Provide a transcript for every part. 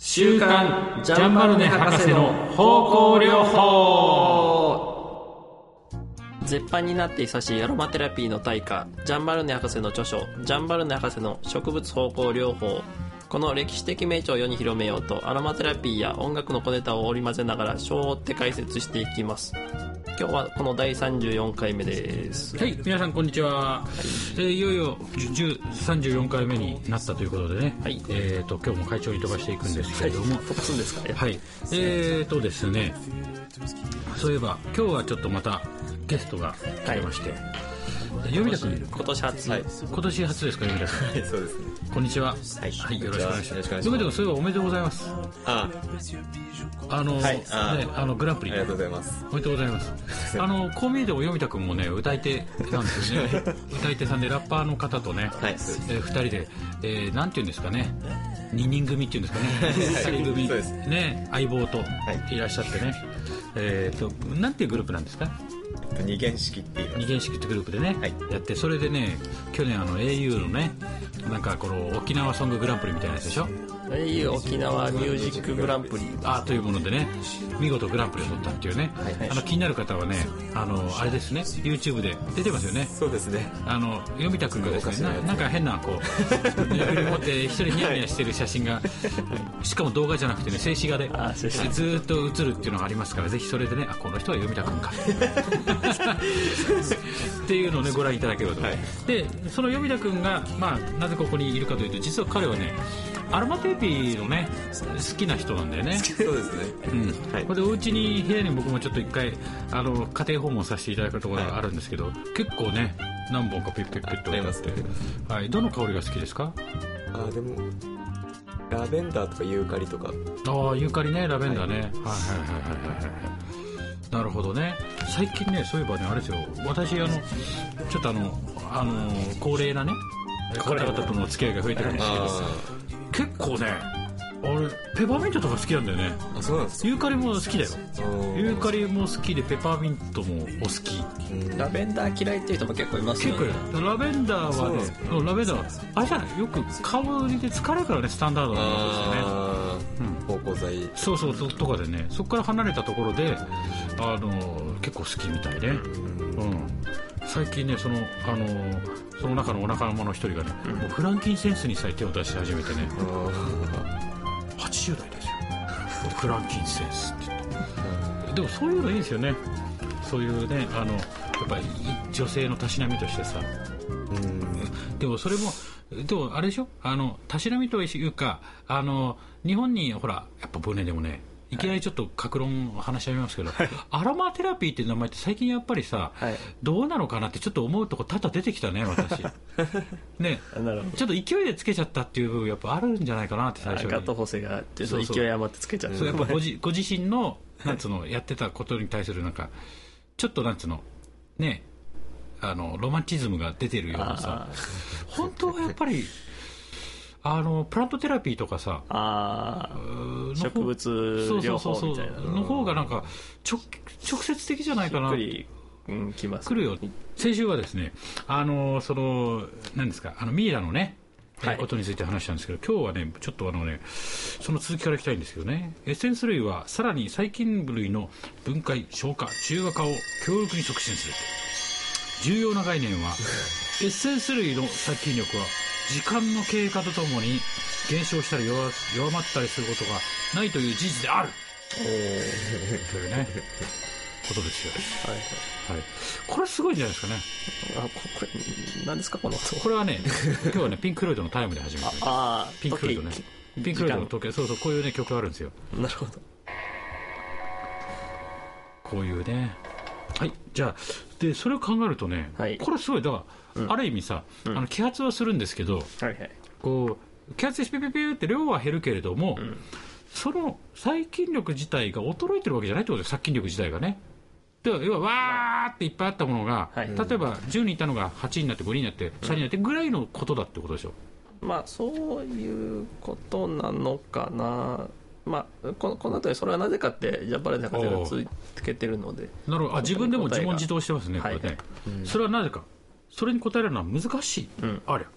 週刊ジャンバルネ博士の方向療法。絶版になって久しいアロマテラピーの大家ジャンバルネ博士の著書「ジャンバルネ博士の植物方向療法」この歴史的名著を世に広めようとアロマテラピーや音楽の小ネタを織り交ぜながら章を追って解説していきます。今日はこの第34回目です。はい皆さんこんにちは、えーいよいよ10 34回目になったということでね、はい。えー、と今日も会長に飛ばしていくんですけれども、飛ばすんですかはい、えーとですね、そういえば、今日はちょっとまたゲストが来てまして、読田君、今年初、今年初ですか、読田君。そうですね。こんにちは。はいよろしくお願いします。よろしくお願いします読田君、そういえばおめでとうございます。ああの、はいあね、あのグランプリ。ありがとうございます。おめでとうございます。あの、こう見えても読田君もね、歌い手なんですよね。歌い手さんで、ラッパーの方とね、はい。えー、二人で、えー、なんていうんですかね、二人組っていうんですかね、二人組、ね、相棒といいらっしゃってね、えーと、なんていうグループなんですか？二元式って言います。二元式ってグループでね、はいやって、それでね、去年あの au のね、なんかこの沖縄ソンググランプリみたいなやつでしょ？Au 沖縄ミュージックグランプリ。あというものでね、見事グランプリを取ったっていうね、はいあの気になる方はね、あの、あれですね、YouTube で出てますよね。そうですね。あの読田君がですねななんか変なこう持って一人ニヤニヤしてる写真が、しかも動画じゃなくてね静止画でずーっと映るっていうのがありますからぜひそれでねあこの人は読田君か。っていうのをねご覧いただければと、はい。でその読田君が、まあ、なぜここにいるかというと実は彼はねアロマテーピーのね好きな人なんだよね。そうですね。うん。はい。これでお家に部屋に僕もちょっと一回あの家庭訪問させていただいたところがあるんですけど、結構ね何本かピッピッピッとあって。ありますはい、どの香りが好きですか？あ、でも、ラベンダーとかユーカリとか。ああユーカリね。ラベンダーね、はい、はいはいはいはいはいなるほどね。最近ねそういえばねあれですよ。私あのちょっとあのあの高齢なね方々との付き合いが増えてるんですけど。あ結構ねあれペパーミントとか好きなんだよね。あ、そうなんですユーカリも好きだよ。ユユーカリも好きでペパーミントもお好き。うん。ラベンダー嫌いっていう人も結構いますよ結ね構ラベンダーはねうんラベンダーはあれじゃない？よく香りで疲れるからねスタンダードなんですよね。芳香剤。そうそうそうとかでねそこから離れたところであの結構好きみたいね。うん最近ねそのあのその中のお仲間の一人がね、もうフランキンセンスにさえ手を出し始めてね。あ80代ですよ。フランキンセンスって言って。でもそういうのいいんですよね。そういうねあのやっぱり女性のたしなみとしてさ。ーうん。でもそれも、でもあれでしょ？あの、たしなみというか、あの、日本にほら、やっぱ僕ね、でもね、いきなりちょっと格論話し合いますけど、アロマテラピーっていう名前って最近やっぱりさ、はい。どうなのかなってちょっと思うとこ多々出てきたね、私。ね。ちょっと勢いでつけちゃったっていう部分やっぱあるんじゃないかなって最初に。ガット補正があってそうそう。勢い余ってつけちゃう。そうやっぱごじ ご自身のなんつうのやってたことに対するなんかちょっとなんつうのねあのロマンチズムが出てるようなさ。あ本当はやっぱりあのプラントテラピーとかさあ植物療法みたいな。の方がなんか直直接的じゃないかな。うん、きます。来るよ。先週はですねあのその何ですかあのミイラのね、えーはい。ことについて話したんですけど今日はねちょっとあのねその続きからいきたいんですけどね。エッセンス類はさらに細菌類の分解消化中和化を強力に促進する。重要な概念は エッセンス類の殺菌力は時間の経過とともに減少したり弱弱まったりすることがないという事実である。というねことですよ。はいはい、これすごいんじゃないですかね。あここれ何ですかこの音。これはね今日はねピンク・ロイドのタイムで始めたああピンク・ロイドね。時ピンク・ロイドの時計。そうそうこういうね曲があるんですよ。なるほど。こういうね。はい。じゃあでそれを考えるとね、はい。これすごい。だから、ある意味さ、あの揮発はするんですけどはいはい。こう揮発してピピピって量は減るけれども、その細菌力自体が衰えてるわけじゃないってことです殺菌力自体がね。で要はわーっていっぱいあったものが、はい。例えば10人いたのが8になって5人になって3人になってぐらいのことだってことでしょ、まあそういうことなのかな。まあこのこの後にそれはなぜかってジャパレ博士がつけてるので。なるほど。あ自分でも自問自答してますね、これね、はいそれはなぜか、それに答えるのは難しい、うん。ありゃ、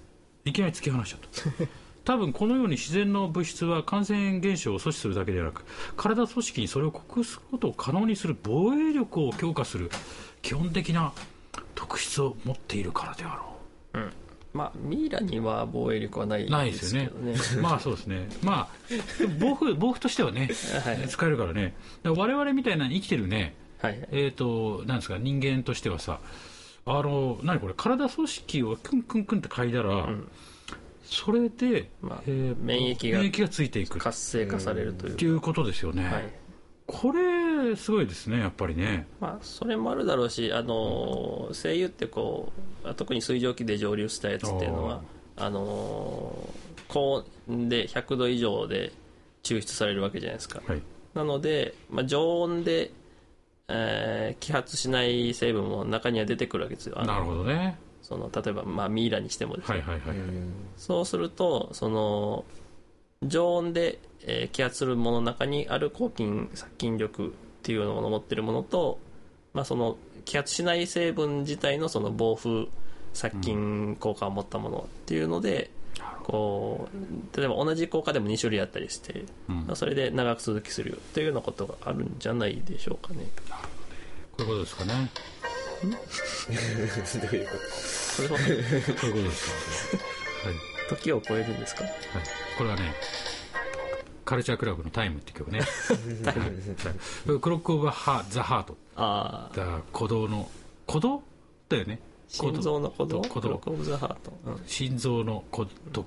いきなり突き放しちゃった。多分このように自然の物質は感染現象を阻止するだけではなく体組織にそれを克服することを可能にする防衛力を強化する基本的な特質を持っているからであろう。まあミイラには防衛力はないないでですねね。まあそうですね。まあ防腐防腐としてはね、はい。使えるからね。だから我々みたいな生きてるね。はいはい。えー、となんですか人間としてはさあの何これ？体組織をクンクンクンって嗅いだら、それで、まあえー免疫が免疫がついていく。っ活性化されるというていうことですよね、はい。これすごいですねやっぱりね。まあ、それもあるだろうし、あのー声優ってこう特に水蒸気で蒸留したやつっていうのはあのー高温で100度以上で抽出されるわけじゃないですか。はい。なので、まあ、常温で、えー揮発しない成分も中には出てくるわけですよ。なるほどね。その例えば、まあ、ミイラにしてもですね、はいはいはい、そうするとその常温で、えー揮発するものの中にある抗菌殺菌力っていうものを持ってるものと、まあ、その揮発しない成分自体のその防腐殺菌効果を持ったものっていうので、こう例えば同じ効果でも2種類あったりして、うん。まあそれで長く続きするよというようなことがあるんじゃないでしょうかね。こういうことですかね。どういうここれはこういうことですかはい。時を超えるんですか？はい、これはねカルチャークラブの「タイムっていう曲ね。はい。クロック・オブ・ハザ・ハート。あ鼓動の鼓動？だよね心臓の鼓動鼓動クロックオブザハート、うん。心臓の鼓動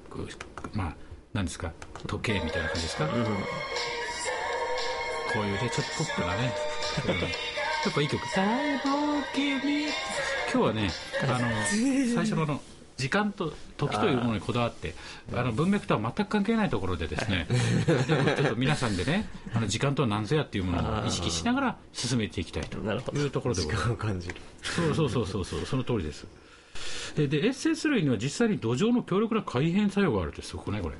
まあ何ですか？時計みたいな感じですか、こういうねちょっとポップなね。うん。やっぱいい曲「細胞君」今日はねあの 最初のあの時間と時というものにこだわってあの文脈とは全く関係ないところでですねちょっと皆さんでね あの時間とは何ぞやっていうものを意識しながら進めていきたいというところでございます。間を感じる。そうそうそうそうそうその通りです。ででエッセンス類には実際に土壌の強力な改変作用があるってすごくねこれ、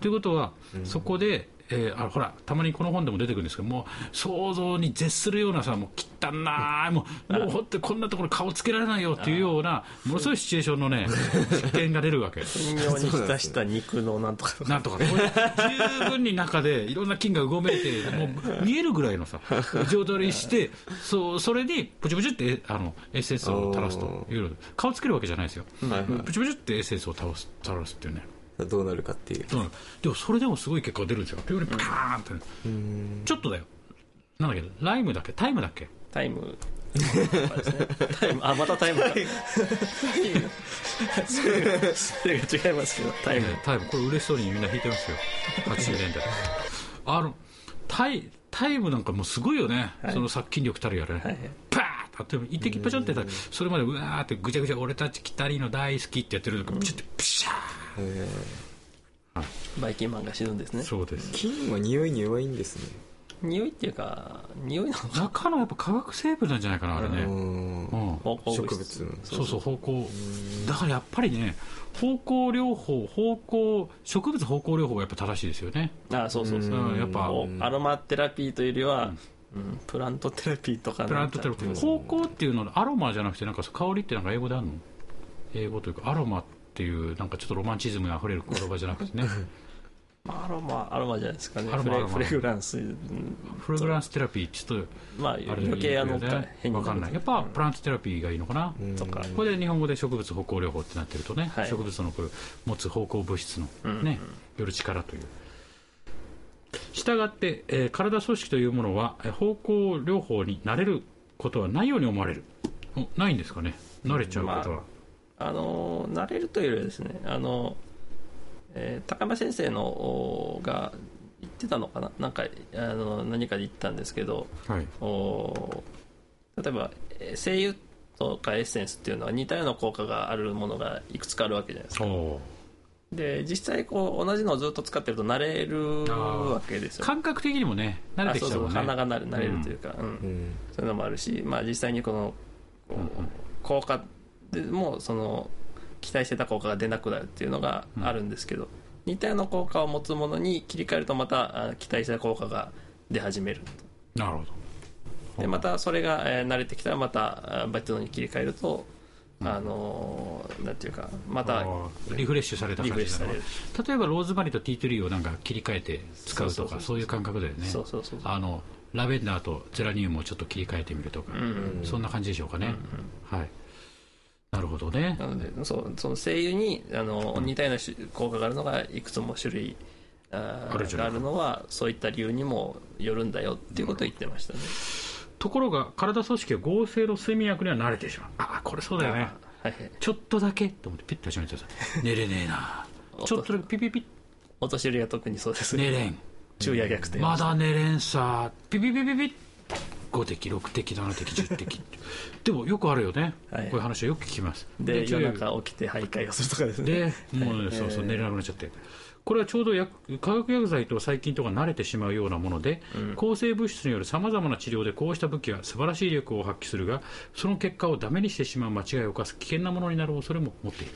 ということは、そこで、えーあほらたまにこの本でも出てくるんですけどもう想像に絶するようなさもう汚なーもうもうほんとこんなところ顔つけられないよっていうようなものすごいシチュエーションのね実験が出るわけ。微妙に浸した肉のなんとかとか。なんとか十分に中でいろんな菌がうごめいてもう見えるぐらいのさ状態にしてそうそれにプチプチってあのエッセンスを垂らすというの顔つけるわけじゃないですよ、プチプチってエッセンスを垂らす垂らすっていうねどうなるかっていう。でもそれでもすごい結果が出るんですよ。ピューにパーンって、ちょっとだよ。なんだっけ？ライムだっけ？タイムだっけ？タイム。タイム。あまたタイムか。タイム。それが違いますけどタイム。タイム。これ嬉しそうにみんな弾いてますよ。80年代あのタイタイムなんかもうすごいよね、その殺菌力たるやらね、はいパーッと一滴パチョンってさそれまでうわーってぐちゃぐちゃ俺たちキタリーの大好きってやってるのがプチュってプシャえバイキンマンが死ぬんですね。ーそうです。ー金は匂いに弱いんですね。匂いっていうか匂いの中のやっぱ化学成分なんじゃないかなあれね、うん。植物。のそうそう方向だからやっぱりね方向療法方向植物方向療法がやっぱ正しいですよね。あそうそうそう。うんやっぱ。アロマテラピーというよりは、うんプラントテラピーとかプラントテラピー。方向っていうのはアロマじゃなくてなんか香りってなんか英語であるの？英語というかアロマっていうなんかちょっとロマンチズムにあふれる言葉じゃなくてね。アロマアロマじゃないですかね。アロマアロマ。フレフレグランス、うんフレグランステラピーちょっとまあ余計あの変にわかんないやっぱプラントテラピーがいいのかな、とか。これで日本語で植物方向療法ってなってるとね、はい。植物のこれ持つ方向物質のね、よる力という。したがって、えー体組織というものはえー方向療法になれることはないように思われる。おないんですかね？慣れちゃうことは、あの慣れるというよりはですねあの、えー高山先生のおが言ってたのかな？なんかあの何かで言ったんですけどはい。お例えばえー精油とかエッセンスっていうのは似たような効果があるものがいくつかあるわけじゃないですか。で実際こう同じのをずっと使ってると慣れるわけですよ。感覚的にもね慣れてきちゃうね鼻が慣れ慣れるというか、うん。うん。そういうのもあるし、まあ、実際にこのこう効果でもその期待してた効果が出なくなるっていうのがあるんですけど、似たような効果を持つものに切り替えるとまたあ期待した効果が出始めるなるほど。でまたそれが、えー慣れてきたらまたあ別のに切り替えるとあのーなんていうかまたリフレッシュされたリ感じれる。例えばローズマリーとティートリーをなんか切り替えて使うとかそういう感覚だよね。そうそうそうあのラベンダーとゼラニウムをちょっと切り替えてみるとか、そんな感じでしょうかね、はいなるほどね。なのでそうその精油にあの似たような種効果があるのがいくつも種類あーあるあるのはそういった理由にもよるんだよっていうことを言ってましたね、ところが体組織は合成の睡眠薬には慣れてしまう。ああこれそうだよね。はいはい。ちょっとだけと思ってピッと始めてさ寝れねえな。ちょっとだけピピピお年寄りは特にそうですね。寝れん。昼夜逆転。まだ寝れんさ。ピピピピピ5滴6滴7滴10滴。でもよくあるよね、はい。こういう話はよく聞きます。で中夜中起きて徘徊をするとかですね。でもう、そうそう寝れなくなっちゃって。これはちょうど薬化学薬剤と細菌とか慣れてしまうようなもので、抗生物質によるさまざまな治療でこうした武器は素晴らしい力を発揮するがその結果をダメにしてしまう間違いを犯す危険なものになる恐れも持っている、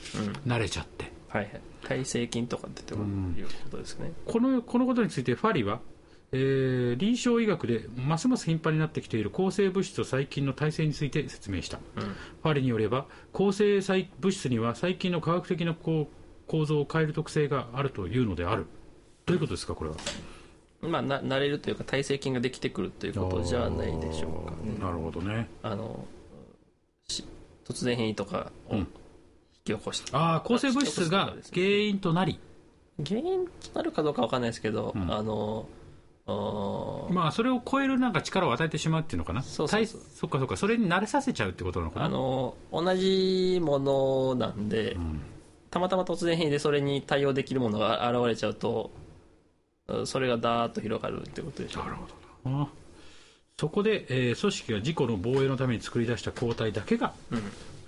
慣れちゃって。はいはい。耐性菌とかっていうことですね、このこのことについてファリは、えー臨床医学でますます頻繁になってきている抗生物質と細菌の耐性について説明した、ファリによれば抗生細物質には細菌の科学的な構造を変える特性があるというのである。どういうことですかこれは？まあな慣れるというか耐性菌ができてくるということじゃないでしょうか。ねなるほどね。あのし突然変異とかを引き起こして、ああ抗生物質が原因となり。原因となるかどうかわかんないですけど、あのあーまあそれを超えるなんか力を与えてしまうっていうのかな？そうそうそう。対そっかそっかそれに慣れさせちゃうってことなのかな？あの同じものなんで、たまたま突然変異でそれに対応できるものが現れちゃうとうんそれがダーッと広がるってことでしょう。なるほどな。そこで、えー組織が自己の防衛のために作り出した抗体だけが、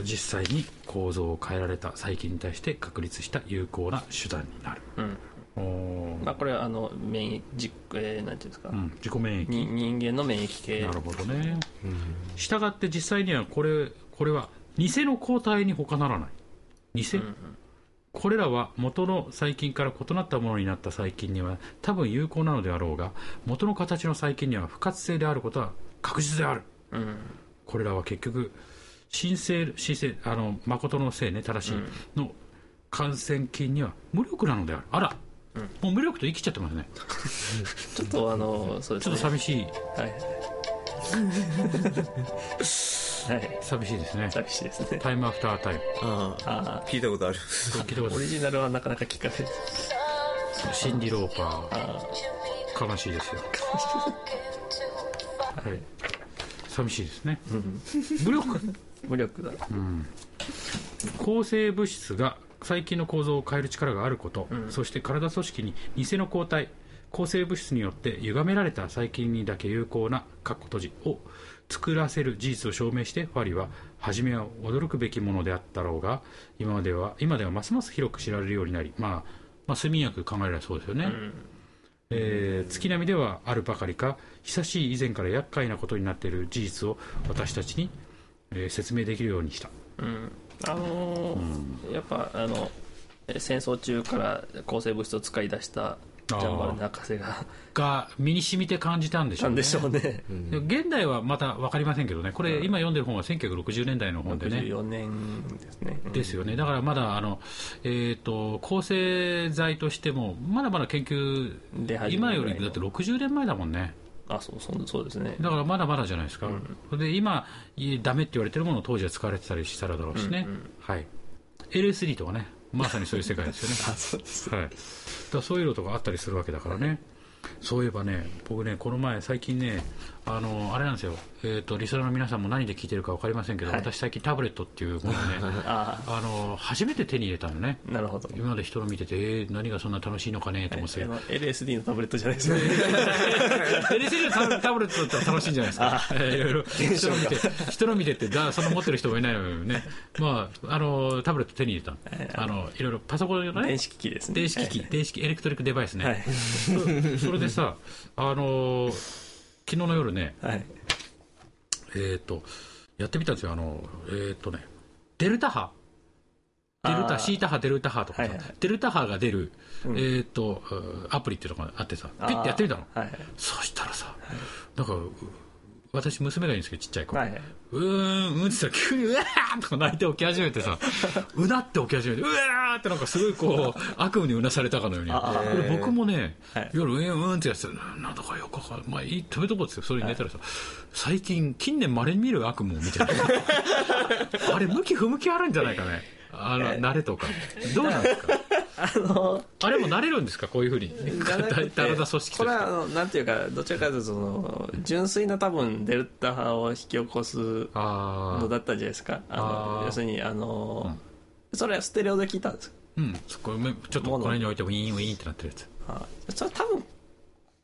実際に構造を変えられた細菌に対して確立した有効な手段になる、うんまあ、これはあの免疫じ、えーなんていうんですか、うん、自己免疫。に人間の免疫系。なるほどね。したがって実際にはこれこれは偽の抗体に他ならない。偽、これらは元の細菌から異なったものになった細菌には多分有効なのであろうが元の形の細菌には不活性であることは確実である。うん。これらは結局神聖神聖あの誠のせいね正しい、の感染菌には無力なのである。あら、もう無力と生きちゃってますね。ちょっとあのそうでちょっと寂しい。はいはい 寂しいですね。寂しいですね。タイムアフタータイム。あああ聞いたことある。聞いたことある。ーオリジナルはなかなか聞かない。シンディ・ローパあー。悲しいですよ。はい。寂しいですね。無力。ー無力だ。抗生物質が細菌の構造を変える力があること、そして体組織に偽の抗体抗生物質によって歪められた細菌にだけ有効な括弧閉じを作らせる事実を証明してファリは初めは驚くべきものであったろうが今までは今ではますます広く知られるようになり、まあ、まあ睡眠薬考えらればそうですよね、えー月並みではあるばかりか久しい以前から厄介なことになっている事実を私たちに、えー説明できるようにした。うんあのーやっぱあのえー戦争中から抗生物質を使い出したジャンバル博士がが身に染みて感じたんでしょうんね。う現代はまた分かりませんけどね。これ今読んでる本は1960年代の本でね。64年ですね。ですよね。だからまだあの、えー、と抗生剤としてもまだまだ研究今よりだって60年前だもんねあそうそうそうですね。だからまだまだじゃないですか、で今いダメって言われてるものを当時は使われてたりしたらだろうしね、はい。LSD とかねまさにそういう世界ですよね。そうですはい、だそういうのとかあったりするわけだからね、そういえばね、僕ね、この前、最近ね、あのあれなんですよ、えーと、リスナーの皆さんも何で聞いてるか分かりませんけど、はい。私、最近タブレットっていうものをね ああの、初めて手に入れたのね、あなるほど。今まで人の見てて、えー何がそんな楽しいのかねと思って、LSD のタブレットじゃないですよね。LCD のタブレットだったら楽しいんじゃないですか、えー。いろいろ。人の見て、人の見てって、だその持ってる人もいないのにね、まあ、あのタブレット手に入れた、あのいろいろパソコンのね電、子機器ですね。電子機器、電子機エレクトリックデバイスね。はい。そそれでさ、あのー昨日の夜ね、はい。えっ、と、やってみたんですよ、あの、えっ、とね、デルタ波。デルタ、シータ波、デルタ波とかさ、はいはいデルタ波が出る、えっ、と、うんアプリっていうのがあってさ、ピッてやってみたの。はいはい。そしたらさ、なんか、う私娘がいるんですけどちっちゃい子、はいはいうーん、うんって言ったら急にうわーとか泣いて起き始めてさ、うなって起き始めて、うわーってなんかすごいこう、悪夢にうなされたかのように。あこれ僕もね、はい夜、うんうんってやってたらなんだかよく。まあいい、止めとこうってそれに寝たらさ、最近、近年稀に見る悪夢を見てる。あれ、向き不向きあるんじゃないかね。あの、慣れとか。どうなんですか？あのあれも慣れるんですか？こういうふうに。組織これはあ。のなんていうかどちらかというとその純粋な多分デルタ波を引き起こすああ。のだったんじゃないですかあの要するにあの、それはステレオで聞いたんですうん。そこ、ちょっとこの辺に置いてウィーンウィーンってなってるやつ。はいそれ多分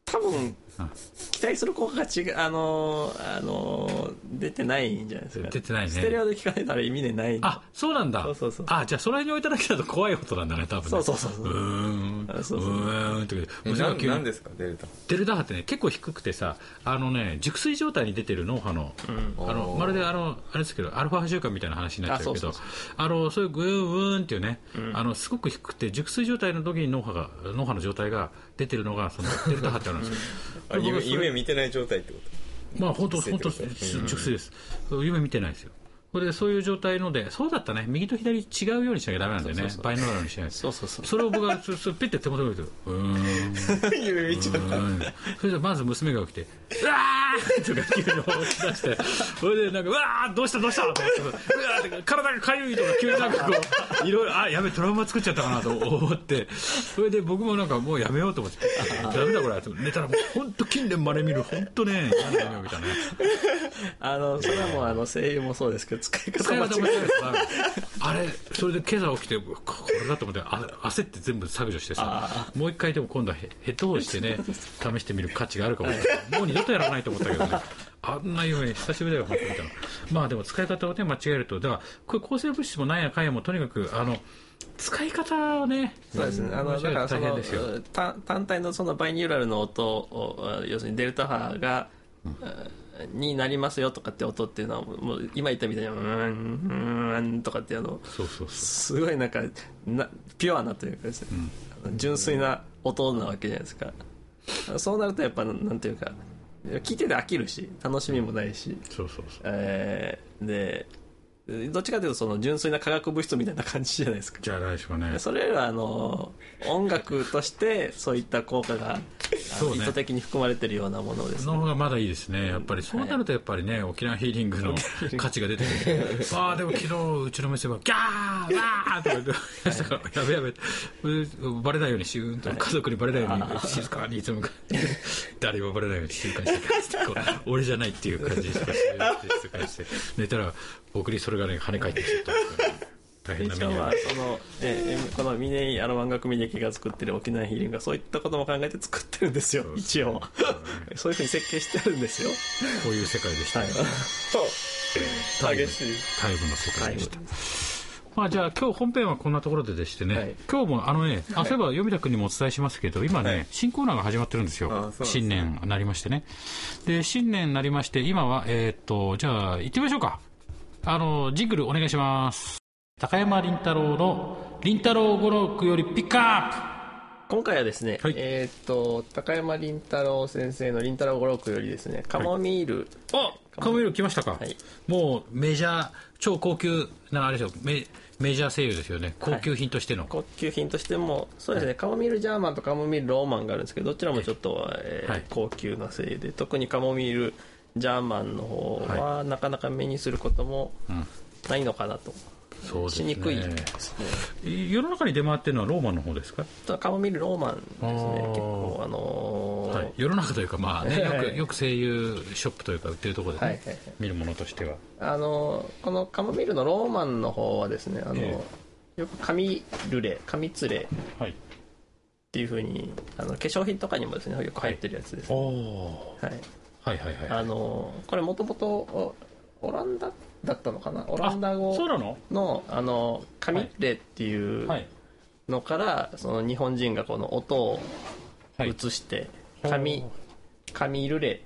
多分期待する効果が違うあのあの出てないんじゃないですか。出てないね。ステレオで聞かれたら意味でないあ、そうなんだ。そうそうそう。あ、じゃあその辺に置いただけだと怖い音なんだね、多分ね。そうそうそうそう。うーん。うそうう。ーんって。で。すか？デルタ。デルタ波ってね、結構低くてさ、あのね、熟睡状態に出てる脳波の、あの、おー。まるであの、あれですけど、アルファ波週間みたいな話になっちゃうけどあそうそう、あの、そういうグーングーンっていうね、あの、すごく低くて、熟睡状態の時に脳波が、脳波の状態が出てるのが、その、デルタ波ってあるんですよ。あ夢夢見てない状態ってこまあ本当本当熟睡ってこと熟睡です。夢見てないですよ。これでそういう状態ので、そうだったね。右と左違うようにしなきゃダメなんだよね。バイノーラルにしないと。そうそうそうそれを僕がそそピッて手元に置いて、うーん。と夢見ちゃそれでまず娘が起きて、うわーとか急に起き出して、それでなんか、うわーどうしたどうしたと思って、うわーって体がかゆいとか急になんかこう、いろいろ、あ、やべ、トラウマ作っちゃったかなと思って、それで僕もなんかもうやめようと思って、ダメだこれ、寝たらもう本当近年まれ見る、本当ね、嫌な夢を見たね。あのそれはもうあの声優もそうですけど使い方間違えたあれそれで今朝起きてこれだと思ってあ焦って全部削除してさもう一回でも今度はヘヘッドホンしてね 試してみる価値があるかもしれないもう二度とやらないと思ったけどね。あんな夢久しぶりだよ本当に。見たのまあでも使い方をね間違えるとだからこれ抗生物質もなんやかんやもとにかくあの使い方をねそうですね。あの、だからその大変ですよ、単単体のそのバイニューラルの音を、要するにデルタ波が、になりますよとかって音っていうのは、もう今言ったみたいに、うーん、うーんとかってあの、そうそうすごいなんか、なピュアなというかですね、あの純粋な音なわけじゃないですか。そうなるとやっぱ、なんていうか、聞いてて飽きるし、楽しみもないし、そうそうそう。えーで、どっちかというとその純粋な化学物質みたいな感じじゃないですか。じゃあ来週はね。それよりはあの音楽としてそういった効果が、そうね。意図的に含まれてるようなものですね。の方がまだいいですね、やっぱりそうなるとやっぱりね、沖縄ヒーリングの価値が出てくる、ああ、でも昨日うちの店は、ギャー、わーとか言ってやってたから、やべやべ、バレないようにしゅーんと、家族にバレないように静かにいつも、誰もバレないように静かにして 俺じゃないっていう感じで静かにして、寝たら、僕にそれがね、跳ね返ってきちゃった大変な目に遭いその、えーこのミネアロマン学ミネキが作ってる沖縄ヒーリングがそういったことも考えて作ってるんですよ一応。そういうふうに設計してるんですよ。こういう世界でした、はい。激しい。タイム。の世界でした。まあじゃあ今日本編はこんなところででしてね、はい。今日もあのね、あそういえば読田君にもお伝えしますけど、今ね、はい。新コーナーが始まってるんですよ。すね。新年になりましてね。で、新年になりまして、今は、えーっと、じゃあ行ってみましょうか。あの、ジングルお願いします。高山林太郎の、林太郎語録よりピックアップ。今回はですね、はい。えーっと高山林太郎先生の林太郎語録よりですねカモミール、あカモミール来ましたか、はい。もうメジャー、超高級なあれですよ。メ、メジャー声優ですよね。高級品としての。高級品としてもそうですね、カモミールジャーマンとカモミールローマンがあるんですけどどちらもちょっと、えーはい。高級な声優で特にカモミールジャーマンの方は、なかなか目にすることもん。ないのかなと、ね。しにくいですね。世の中に出回ってるのはローマンの方ですか？カモミールローマンですね。結構あのーはい、世の中というか、まあね、よはい。くよく声優ショップというか売ってるところで、ねはいはいはい。見るものとしては。あのこのカモミールのローマンの方はですねあの、えよく紙ルレ紙つれっはい。ていうふうにあの化粧品とかにもですねよく入ってるやつです、おおはい。はいはいはい。あのこれもともとオランダだったのかな？オランダあ語のの？あの紙レっていうはい。のから、その日本人がこの音をはい移して、紙紙ルレ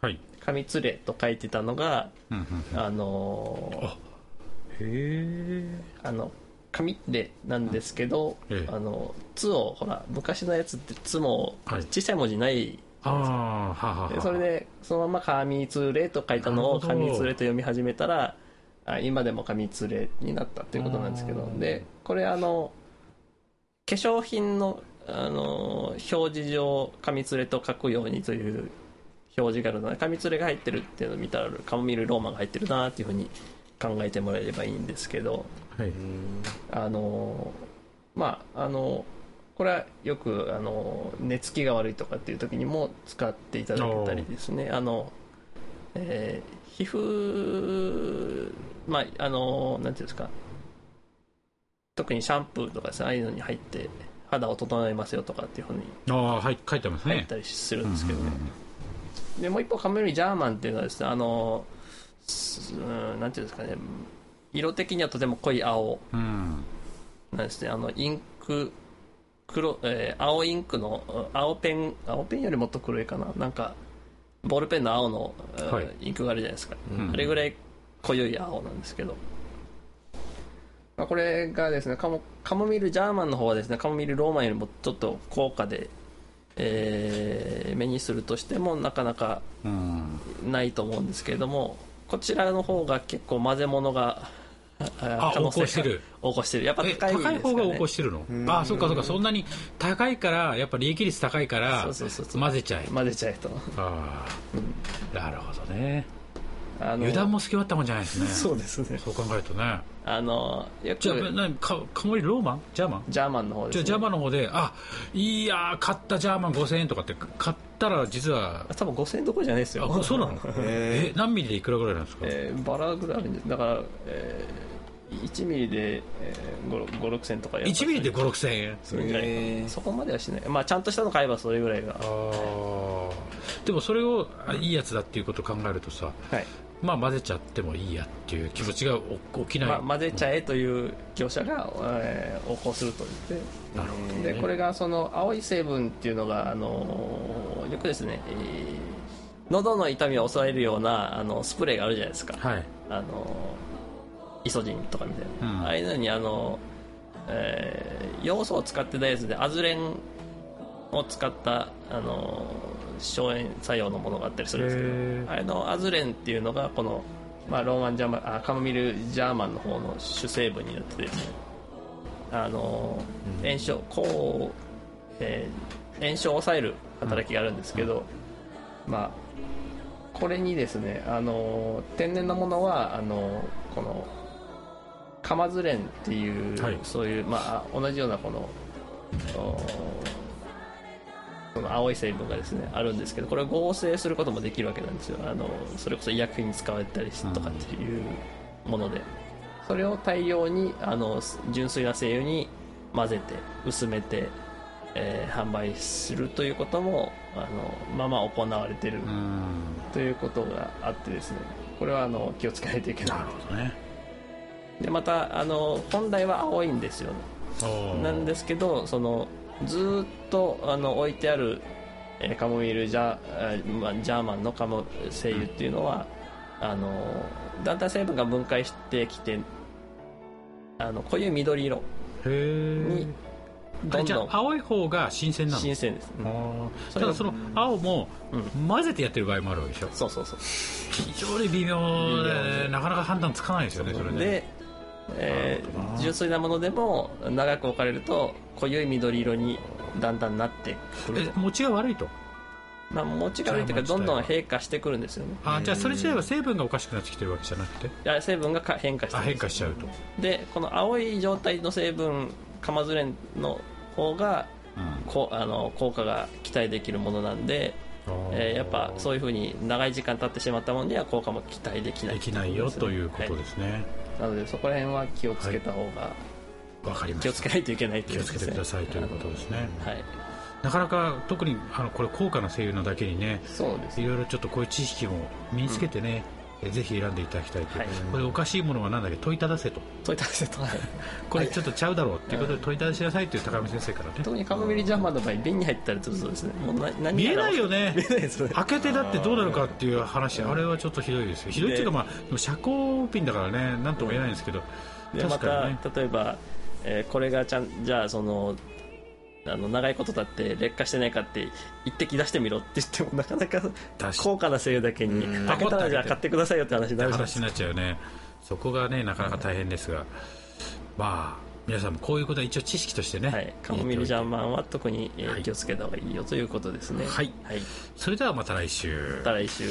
はい。紙つれと書いてたのがあのへえ。あの紙レなんですけど、ええ。あの「つ」をほら昔のやつって「つ」もはい。小さい文字ないったんですよああはあは。それでそのまま紙通れと書いたのを紙通れと読み始めたらあ今でも紙通れになったということなんですけど。でこれあの化粧品のあの表示上紙通れと書くようにという表示があるので紙通れが入ってるっていうのを見たらカモミールローマンが入ってるなっていうふうに考えてもらえればいいんですけど。はい。あのまああのこれはよくあの寝つきが悪いとかっていう時にも使っていただけたりですね。あの、えー皮膚まああのなんていうんですか。特にシャンプーとかああいうのに入って肌を整えますよとかっていうふうにああはい書いてますね。入ったりするんですけどね、でもう一方カメルジャーマンっていうのはですねあのすうんなんていうんですかね。色的にはとても濃い青うん。なんですね。あのインク黒、えー青インクのうん青ペン青ペンよりもっと黒いかな。なんかボールペンの青の、うんはい。インクがあるじゃないですか、うん。あれぐらい濃い青なんですけど、まあ、これがですねカモカモミールジャーマンの方はですねカモミールローマンよりもちょっと高価で、えー目にするとしてもなかなかうん。ないと思うんですけれどもこちらの方が結構混ぜ物がああ横行してる。横行してる。やっぱ高いね、高い方が横行してるの？ああそうかそうか。そんなに高いからやっぱ利益率高いからそうそうそうそう。混ぜちゃえ。混ぜちゃえと。ああなるほどねあの油断も隙割ったもんじゃないですね。そうですね。そう考えるとね。あのじゃあ何かかもりローマン？ジャーマン？ジャーマンの方です、ね、じゃあジャーマンの方であいやー買ったジャーマン5000円とかって買ったら実は。多分5000円どころじゃないですよ。あそうなの？え何ミリでいくらぐらいなんですか？えーバラぐらいあるんですだから、えー、1ミリで、えー、5 6千とかやっぱ1ミリで5 6千円？それぐらいかな。へー。そこまではしない。まあちゃんとしたの買えばそれぐらいが。ああでもそれをあいいやつだっていうことを考えるとさはい、まあ混ぜちゃってもいいやっていう気持ちがお起きない、まあ、混ぜちゃえという業者が、えー、横行すると言って。なるほどね。でこれがその青い成分っていうのが、あのーよくですね、えー喉の痛みを抑えるようなあのスプレーがあるじゃないですか、はい。あのイソジンとかみたいな、うん。ああいうのにあの、えー要素を使ってたやつでアズレンを使ったあの消炎作用のものがあったりするんですけどあれのアズレンっていうのがこの、まあ、ローマンジャーマンあカモミルジャーマンの方の主成分になっててですねあの炎症こう、えー炎症を抑える働きがあるんですけど、まあこれにですねあの天然のものはあのこのカマズレンっていう、はい。そういう、まあ、同じようなこのおその青い成分がですねあるんですけどこれを合成することもできるわけなんですよ。あのそれこそ医薬品に使われたりしとかっていうもので。それを大量にあの純粋な精油に混ぜて薄めて、えー販売するということもあのまあまあ行われてるうん。ということがあってですね。これはあの気をつけないといけない。なるほどね。でまたあの本来は青いんですよね。なんですけどそのずーっとあの置いてある、えーカモミールジャ,、えーまあ、ジャーマンのカモ精油っていうのは、あのだんだん成分が分解してきてあのこういう緑色にどんどんあ青い方が新鮮なの？新鮮です、あー。それがただその青もうん。混ぜてやってる場合もあるわけでしょ？そうそうそう。非常に微妙でなかなか判断つかないですよねそれね。で、えー純粋なものでも長く置かれると濃い緑色にだんだんなってくる。と、え持ちが悪いと？まあ、持ちが悪いというかどんどん変化してくるんですよね。あじゃあそれ自体は成分がおかしくなってきてるわけじゃなくて？いや成分がか変化して変化しちゃうと、でこの青い状態の成分カマズレンの方がうん。こあの効果が期待できるものなんで、えーやっぱそういうふうに長い時間経ってしまったものには効果も期待できない。できないよということはですね。い。なのでそこら辺は気をつけた方が、わ、かりました。気をつけないといけないとい気をつけてくださいということですね。はい。なかなか特にあのこれ高価な声優なだけにねそうですいろいろちょっとこういう知識も身につけてね、えぜひ選んでいただきたいと、はい。これおかしいものは何だっけ？問いただせと。問いただせと、はい。これちょっとちゃうだろうっていうことで問いただしなさいという高見先生からね。特にカモミリジャーマンの場合瓶に入ったりするとですね。もうな何見えないよね。見えないですよね。開けてだってどうなるかっていう話あれはちょっとひどいですよ。ひどいっていうかまあ遮光ピンだからねなんとも言えないんですけど。でま確かにね。た例えば、えーこれがちゃんじゃあそのあの長いこと経って劣化してないかって一滴出してみろって言ってもなかなか高価な精油だけにうん開けたらじゃあ買ってくださいよって話になる話になっちゃうよねそこがねなかなか大変ですがまあ皆さんもこういうことは一応知識としてね、はい、カモミールジャーンマンは特に気をつけた方がいいよということですね。はい。はい、それではまた来週。また来週